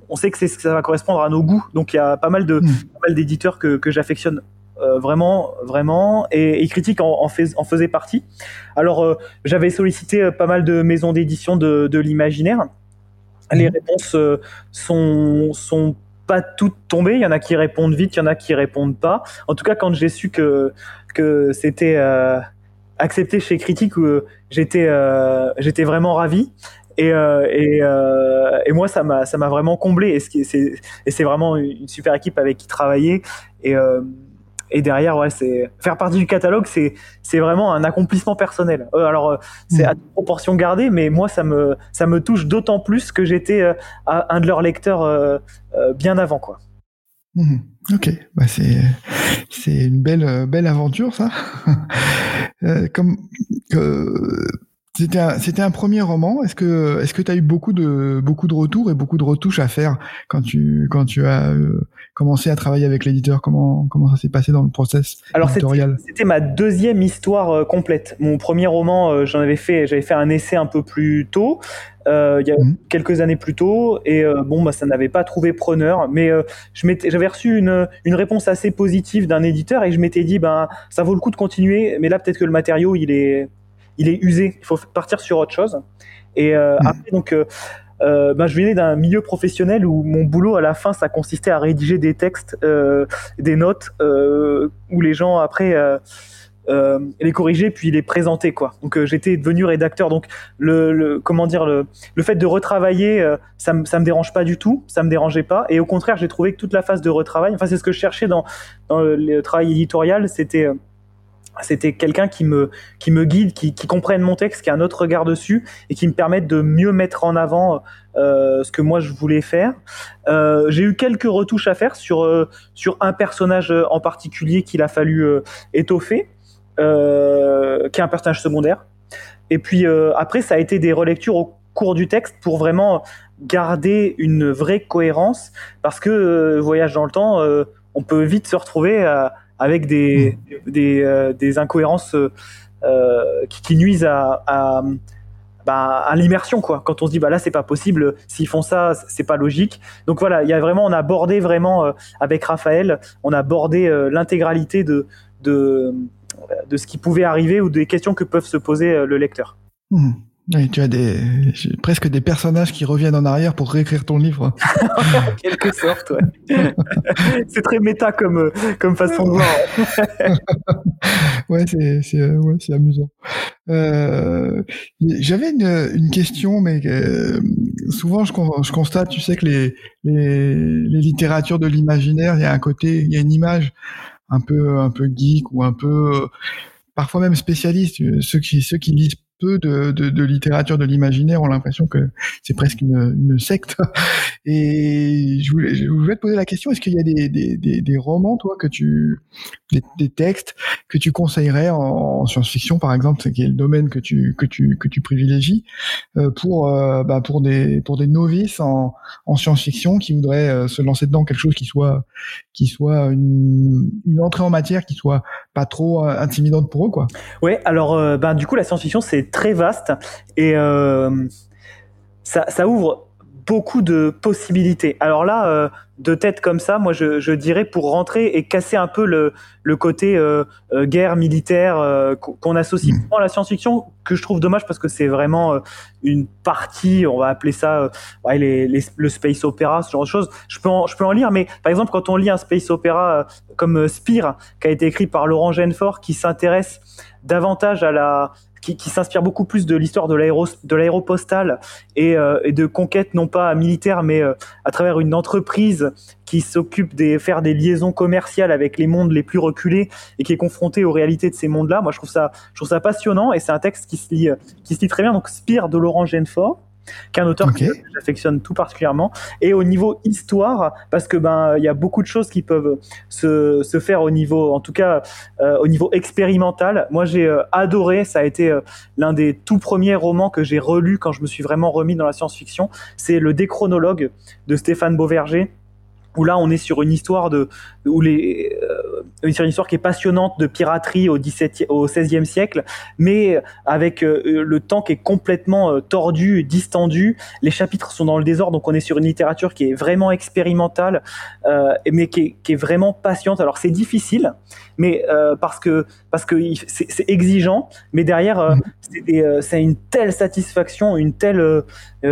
on sait que c'est ça va correspondre à nos goûts. Donc il y a pas mal de mmh. pas mal d'éditeurs que, que j'affectionne euh, vraiment, vraiment, et, et Critique en, en, fais, en, faisait partie. Alors, euh, j'avais sollicité euh, pas mal de maisons d'édition de, de l'imaginaire. Les mmh. réponses sont, sont pas toutes tombées. Il y en a qui répondent vite, il y en a qui répondent pas. En tout cas, quand j'ai su que que c'était euh, accepté chez Critique, j'étais euh, j'étais vraiment ravi. Et, euh, et, et, moi, ça m'a ça m'a vraiment comblé. Et c'est et c'est vraiment une super équipe avec qui travailler. Et et derrière ouais c'est faire partie du catalogue c'est c'est vraiment un accomplissement personnel euh, alors euh, c'est mmh. à proportion gardée mais moi ça me ça me touche d'autant plus que j'étais euh, un de leurs lecteurs euh, bien avant quoi mmh. ok bah c'est c'est une belle belle aventure ça (laughs) comme c'était un, c'était un premier roman. Est-ce que est-ce que tu as eu beaucoup de beaucoup de retours et beaucoup de retouches à faire quand tu quand tu as euh, commencé à travailler avec l'éditeur? Comment comment ça s'est passé dans le process Alors éditorial? c'était ma deuxième histoire euh, complète. Mon premier roman, euh, j'en avais fait j'avais fait un essai un peu plus tôt. Euh, il y a mmh. quelques années plus tôt et bon bah ça n'avait pas trouvé preneur mais je m'étais j'avais reçu une une réponse assez positive d'un éditeur et je m'étais dit ben ça vaut le coup de continuer mais là peut-être que le matériau il est il est usé. Il faut partir sur autre chose. Et euh, mmh. après, donc, euh, ben, je venais d'un milieu professionnel où mon boulot à la fin, ça consistait à rédiger des textes, euh, des notes, où les gens après les corriger puis les présenter quoi. Donc j'étais devenu rédacteur. Donc le, le, comment dire le, le fait de retravailler, ça me ça me dérange pas du tout, ça me dérangeait pas. Et au contraire, j'ai trouvé que toute la phase de retravail, enfin c'est ce que je cherchais dans dans le travail éditorial, c'était c'était quelqu'un qui me qui me guide, qui, qui comprenne mon texte, qui a un autre regard dessus et qui me permette de mieux mettre en avant euh, ce que moi je voulais faire. Euh, j'ai eu quelques retouches à faire sur euh, sur un personnage en particulier qu'il a fallu euh, étoffer, euh, qui est un personnage secondaire. Et puis après, ça a été des relectures au cours du texte pour vraiment garder une vraie cohérence, parce que voyage dans le temps, on peut vite se retrouver avec des, des, euh, incohérences euh, qui, qui, nuisent à, bah, à l'immersion quoi. Quand on se dit bah là c'est pas possible, s'ils font ça c'est pas logique. Donc voilà, il y a vraiment on a abordé vraiment euh, avec Raphaël, on a abordé euh, l'intégralité de, de de ce qui pouvait arriver ou des questions que peuvent se poser le lecteur. Mmh. Tu as des presque des personnages qui reviennent en arrière pour réécrire ton livre. (laughs) en quelque sorte, ouais. (laughs) c'est très méta comme comme façon de voir. (laughs) ouais, c'est c'est euh, ouais, c'est amusant. Euh, J'avais une, une question, mais euh, souvent je, je constate, tu sais que les les, les littératures de l'imaginaire, il y a un côté, il y a une image un peu un peu geek ou un peu parfois même spécialiste. Ceux qui ceux qui lisent peu de, littérature de l'imaginaire ont l'impression que c'est presque une, secte. (laughs) Et je voulais, te poser la question est-ce qu'il y a des, romans, toi, que tu, des, textes que tu conseillerais en, science-fiction, par exemple, qui est le domaine que tu que tu que tu privilégies, euh, pour euh, bah, pour des pour des novices en, en science-fiction qui voudraient euh, se lancer dedans quelque chose qui soit qui soit une, entrée en matière qui soit pas trop intimidante pour eux, quoi? Ouais, alors ben du coup la science-fiction c'est très vaste et euh, ça, ça, ouvre beaucoup de possibilités. Alors là, euh, de tête comme ça, moi je, je, dirais pour rentrer et casser un peu le, le côté euh, guerre militaire qu'on associe mmh. à la science-fiction, que je trouve dommage parce que c'est vraiment une partie, on va appeler ça ouais, les, les, le space opéra, ce genre de choses. Je peux, en, je peux en lire, mais par exemple quand on lit un space opéra comme Spire, qui a été écrit par Laurent Genefort, qui s'intéresse davantage à la qui, s'inspire beaucoup plus de l'histoire de l'aéropostale et, euh, et, de conquête non pas militaire mais euh, à travers une entreprise qui s'occupe de faire des liaisons commerciales avec les mondes les plus reculés et qui est confronté aux réalités de ces mondes-là. Moi, je trouve ça, je trouve ça passionnant et c'est un texte qui se lit, qui se lit très bien. Donc, Spire de Laurent Genefort qu'un auteur que j'affectionne tout particulièrement. Et au niveau histoire, parce que ben il y a beaucoup de choses qui peuvent se, se faire au niveau, en tout cas euh, au niveau expérimental. Moi j'ai euh, adoré, ça a été euh, l'un des tout premiers romans que j'ai relu quand je me suis vraiment remis dans la science-fiction. C'est le Déchronologue de Stéphane Beauverger où là on est sur une histoire de où les euh, sur une histoire qui est passionnante de piraterie au 17 au 16e siècle mais avec euh, le temps qui est complètement euh, tordu distendu les chapitres sont dans le désordre donc on est sur une littérature qui est vraiment expérimentale mais qui est, qui est vraiment patiente alors c'est difficile mais parce que parce que c'est exigeant mais derrière mm-hmm. c'est une telle satisfaction une telle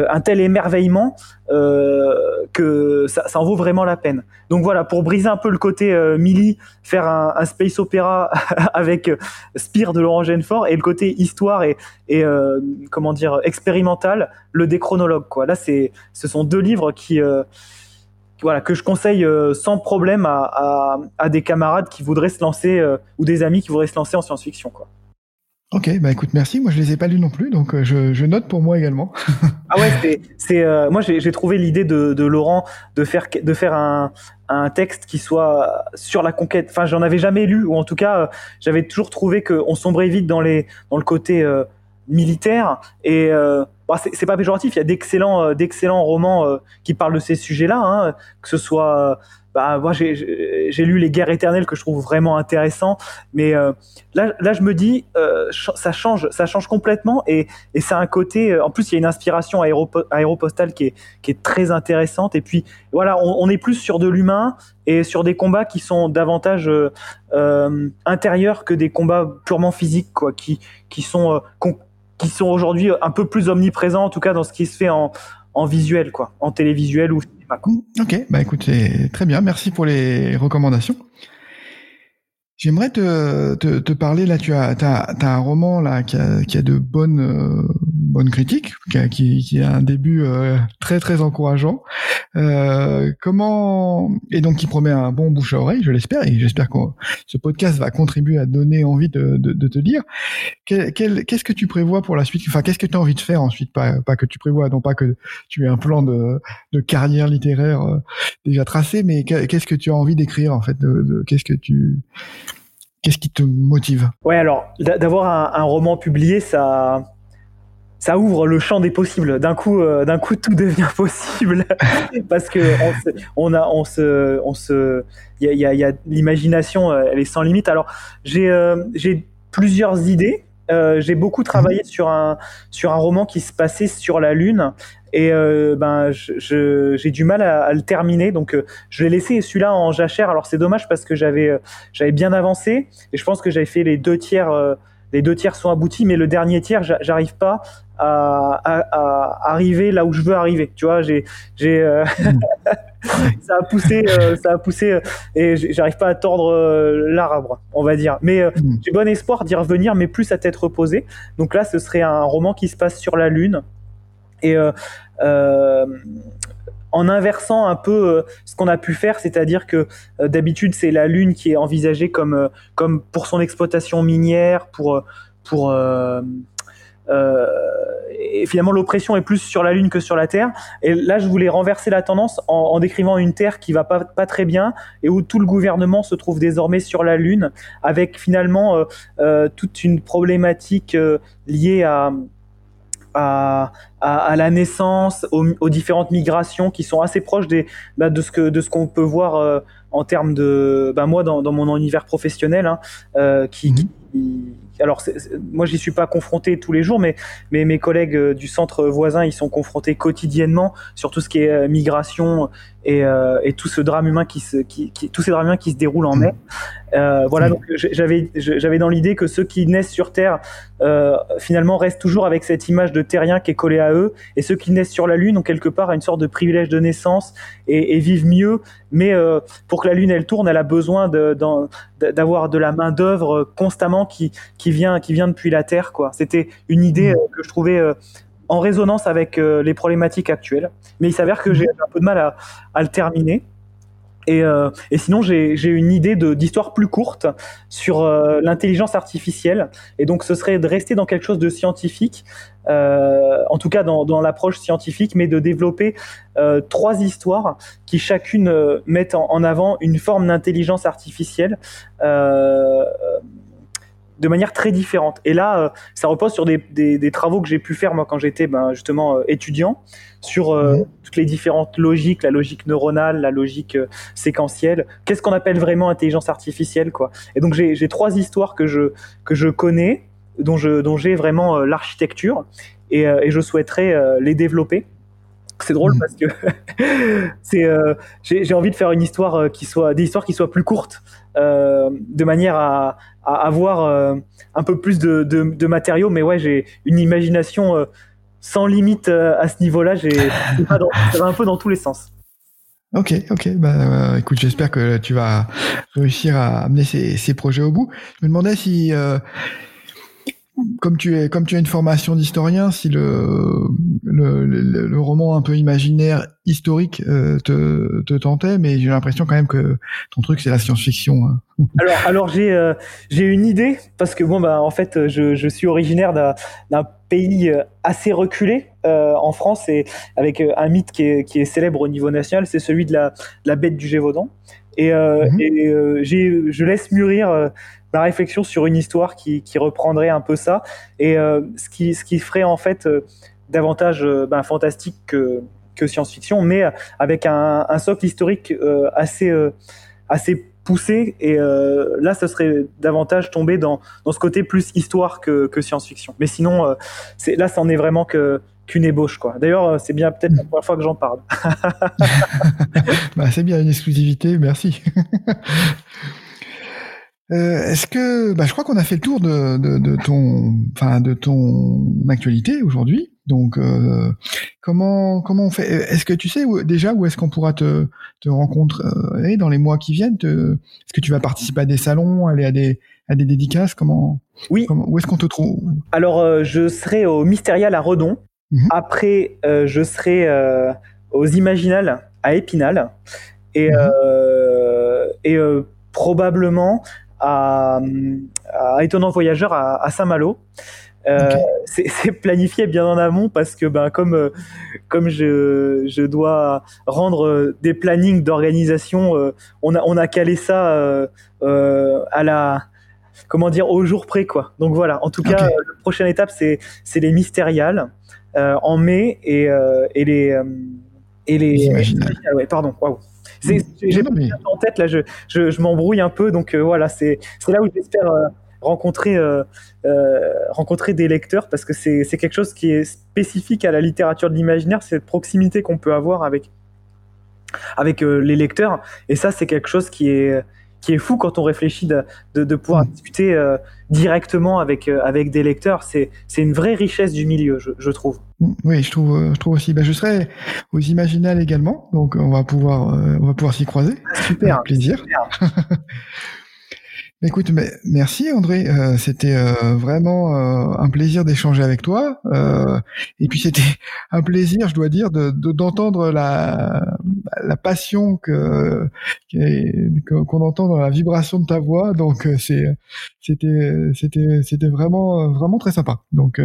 un tel émerveillement que ça, en vaut vraiment la peine donc voilà pour briser un peu le côté euh, Millie, faire un, space opéra (laughs) avec euh, Spire de Laurent Genefort et le côté histoire et, euh, comment dire expérimental, le déchronologue. Là c'est ce sont deux livres qui euh, voilà que je conseille euh, sans problème à, des camarades qui voudraient se lancer ou des amis qui voudraient se lancer en science-fiction quoi. Ok, bah écoute, merci. Moi, je les ai pas lus non plus, donc je, je note pour moi également. (laughs) ah ouais, c'est, euh, moi j'ai trouvé l'idée de, Laurent de faire de faire un, un texte qui soit sur la conquête. Enfin, j'en avais jamais lu, ou en tout cas, euh, j'avais toujours trouvé qu'on sombrait vite dans les dans le côté euh, militaire. Et euh, bah, c'est pas péjoratif. Il y a d'excellents euh, d'excellents romans euh, qui parlent de ces sujets-là, hein, que ce soit bah moi j'ai lu les guerres éternelles que je trouve vraiment intéressant mais euh, là là je me dis euh, ça change ça change complètement et et c'est un côté euh, en plus il y a une inspiration aéropo aéropostale qui est qui est très intéressante et puis voilà on, on est plus sur de l'humain et sur des combats qui sont davantage euh, euh intérieurs que des combats purement physiques quoi qui qui sont qui sont aujourd'hui un peu plus omniprésents en tout cas dans ce qui se fait en en visuel quoi en télévisuel ou Ok, bah écoute, très bien, merci pour les recommandations. J'aimerais te, te, te, parler, là, tu as, as, as, un roman là qui a, qui a de bonnes, euh, bonne critique, qui, qui a un début euh, très très encourageant. Euh, comment et donc qui promet un bon bouche à oreille, je l'espère, et j'espère que ce podcast va contribuer à donner envie de, de, de te lire. Qu'est-ce que tu prévois pour la suite? Enfin, qu'est-ce que tu as envie de faire ensuite? Pas, pas que tu prévois, non pas que tu aies un plan de, de carrière littéraire euh, déjà tracé, mais qu'est-ce que tu as envie d'écrire en fait? De, Qu'est-ce que tu Qu'est-ce qui te motive? Ouais, alors d'avoir un, un, roman publié, ça, ça ouvre le champ des possibles. D'un coup, euh, d'un coup, tout devient (laughs) possible parce que on, a, on se, on se, il y a, y a, l'imagination, euh, elle est sans limite. Alors, j'ai, euh, j'ai plusieurs idées. j'ai beaucoup travaillé mhm. sur un, sur un roman qui se passait sur la Lune et ben j'ai du mal à, le terminer donc je l'ai laissé celui-là en jachère alors c'est dommage parce que j'avais j'avais bien avancé et je pense que j'avais fait les deux tiers les deux tiers sont aboutis mais le dernier tiers j'arrive pas à, à, arriver là où je veux arriver. Tu vois, j'ai, j'ai, euh, (laughs) ça a poussé, euh, ça a poussé, euh, et j'arrive pas à tordre l'arbre, on va dire. Mais mm. j'ai bon espoir d'y revenir, mais plus à tête reposée. Donc là, ce serait un roman qui se passe sur la Lune et en inversant un peu ce qu'on a pu faire, c'est-à-dire que d'habitude c'est la Lune qui est envisagée comme comme pour son exploitation minière, pour pour euh, et finalement l'oppression est plus sur la Lune que sur la Terre. Et là, je voulais renverser la tendance en, décrivant une Terre qui va pas, très bien et où tout le gouvernement se trouve désormais sur la Lune, avec finalement euh, euh, toute une problématique euh, liée à, à, à, la naissance, aux, différentes migrations qui sont assez proches des, bah, de ce que de ce qu'on peut voir euh, en termes de, bah, moi dans, dans mon univers professionnel, hein, euh, qui, mmh. qui alors moi j'y suis pas confronté tous les jours, mais, mais mes collègues euh, du centre voisin ils sont confrontés quotidiennement sur tout ce qui est euh, migration et, euh, et tout ce drame humain qui se, qui, qui, tous ces drames humains qui se déroulent en mai. Euh, voilà, donc j'avais j'avais dans l'idée que ceux qui naissent sur Terre euh, finalement restent toujours avec cette image de terrien qui est collée à eux, et ceux qui naissent sur la Lune ont quelque part une sorte de privilège de naissance et, et vivent mieux. Mais pour que la Lune elle tourne, elle a besoin d'avoir de, de, la main d'œuvre constamment qui qui vient qui vient depuis la Terre quoi. C'était une idée mmh. que je trouvais en résonance avec euh, les problématiques actuelles. Mais il s'avère que j'ai un peu de mal à, à le terminer. Et, euh, et, sinon, j'ai une idée d'histoire plus courte sur euh, l'intelligence artificielle. Et donc, ce serait de rester dans quelque chose de scientifique, euh, en tout cas dans, dans l'approche scientifique, mais de développer euh, trois histoires qui chacune euh, mettent en, en, avant une forme d'intelligence artificielle de manière très différente. Et là, euh, ça repose sur des, des, travaux que j'ai pu faire moi quand j'étais ben, justement euh, étudiant sur euh, mhm. toutes les différentes logiques, la logique neuronale, la logique séquentielle. Qu'est-ce qu'on appelle vraiment intelligence artificielle, quoi? Et donc j'ai trois histoires que je que je connais, dont je dont j'ai vraiment l'architecture et, et, je souhaiterais les développer c'est drôle mhm. parce que (laughs) c'est j'ai envie de faire une histoire qui soit des histoires qui soient plus courtes euh, de manière à, à avoir euh, un peu plus de, de, de, matériaux. Mais ouais, j'ai une imagination euh, sans limite à ce niveau-là. J'ai (laughs) ça va un peu dans tous les sens. Ok, ok. Bah, écoute, j'espère que tu vas réussir à amener ces, ces projets au bout. Je me demandais si comme tu es, comme tu as une formation d'historien, si le, le, le, roman un peu imaginaire historique euh, te, te, tentait, mais j'ai l'impression quand même que ton truc c'est la science-fiction. Hein. (laughs) alors, alors j'ai euh, j'ai une idée parce que bon bah en fait je, je suis originaire d'un pays euh, assez reculé euh, en France et avec un mythe qui est, qui est célèbre au niveau national, c'est celui de la, la bête du Gévaudan. Et, euh, mhm. et j'ai, je laisse mûrir ma réflexion sur une histoire qui, qui reprendrait un peu ça et euh, ce qui ce qui ferait en fait euh, davantage euh, ben, fantastique que que science-fiction, mais avec un, un socle historique assez assez poussé et là ce serait davantage tomber dans dans ce côté plus histoire que, que science-fiction. Mais sinon c'est là c'en est vraiment que qu'une ébauche quoi. D'ailleurs, c'est bien peut-être la première fois que j'en parle. (laughs) bah, c'est bien une exclusivité, merci. (laughs) Euh, est-ce que, bah, je crois qu'on a fait le tour de, de, de ton, enfin, de ton actualité aujourd'hui. Donc, euh, comment comment on fait? Est-ce que tu sais où, déjà où est-ce qu'on pourra te, te rencontrer dans les mois qui viennent? Est-ce que tu vas participer à des salons, aller à des, à des dédicaces? Comment Oui. où est-ce qu'on te trouve? Alors, je serai au Mystérial à Redon. Mhm. Après, je serai aux Imaginales à Épinal. Et, mhm. et probablement à, à Étonnant Voyageur à, Saint-Malo. Euh, (laughs) c'est planifié bien en amont parce que ben comme euh, comme je, je dois rendre euh, des plannings d'organisation, on a on a calé ça à la comment dire au jour près quoi. Donc voilà. En tout cas, la prochaine étape c'est c'est les mystériales en mai et et les et les, ouais, pardon. Waouh. J'ai en tête là, je, je, je m'embrouille un peu, donc voilà, c'est là où j'espère rencontrer, euh, euh, rencontrer des lecteurs parce que c'est quelque chose qui est spécifique à la littérature de l'imaginaire, cette proximité qu'on peut avoir avec, avec euh, les lecteurs. Et ça, c'est quelque chose qui est, qui est fou quand on réfléchit de, de, pouvoir mm. discuter directement avec, avec des lecteurs. C'est une vraie richesse du milieu, je, je trouve. Mm. Oui, je trouve, je trouve aussi. Ben, je serai aux Imaginales également, donc on va pouvoir, on va pouvoir s'y croiser. Super. Avec plaisir. Super. (laughs) Écoute, mais merci André, euh, c'était euh, vraiment euh, un plaisir d'échanger avec toi. et puis c'était un plaisir, je dois dire, de d'entendre la, la passion que qu'on entend dans la vibration de ta voix. Donc c'est c'était c'était c'était vraiment vraiment très sympa. Donc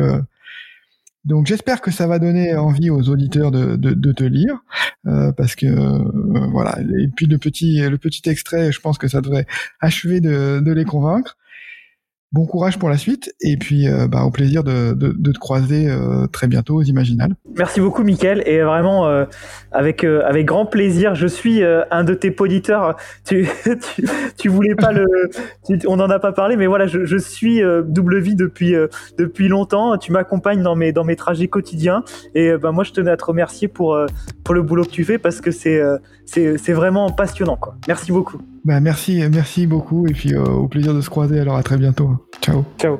donc j'espère que ça va donner envie aux auditeurs de, te lire, euh, parce que euh, voilà. Et puis le petit le petit extrait, je pense que ça devrait achever de les convaincre. Bon courage pour la suite et puis euh, bah, au plaisir de, te croiser euh, très bientôt aux Imaginales. Merci beaucoup Mickaël et vraiment euh, avec grand plaisir. Je suis un de tes poditeurs. (laughs) Tu, tu, tu voulais pas le, on n'en a pas parlé, mais voilà, je, je suis double vie depuis depuis longtemps. Tu m'accompagnes dans mes dans mes trajets quotidiens et bah, moi je tenais à te remercier pour pour le boulot que tu fais parce que c'est c'est c'est vraiment passionnant quoi. Merci beaucoup. Bah merci, merci beaucoup et puis euh, au plaisir de se croiser. Alors à très bientôt. Ciao. Ciao.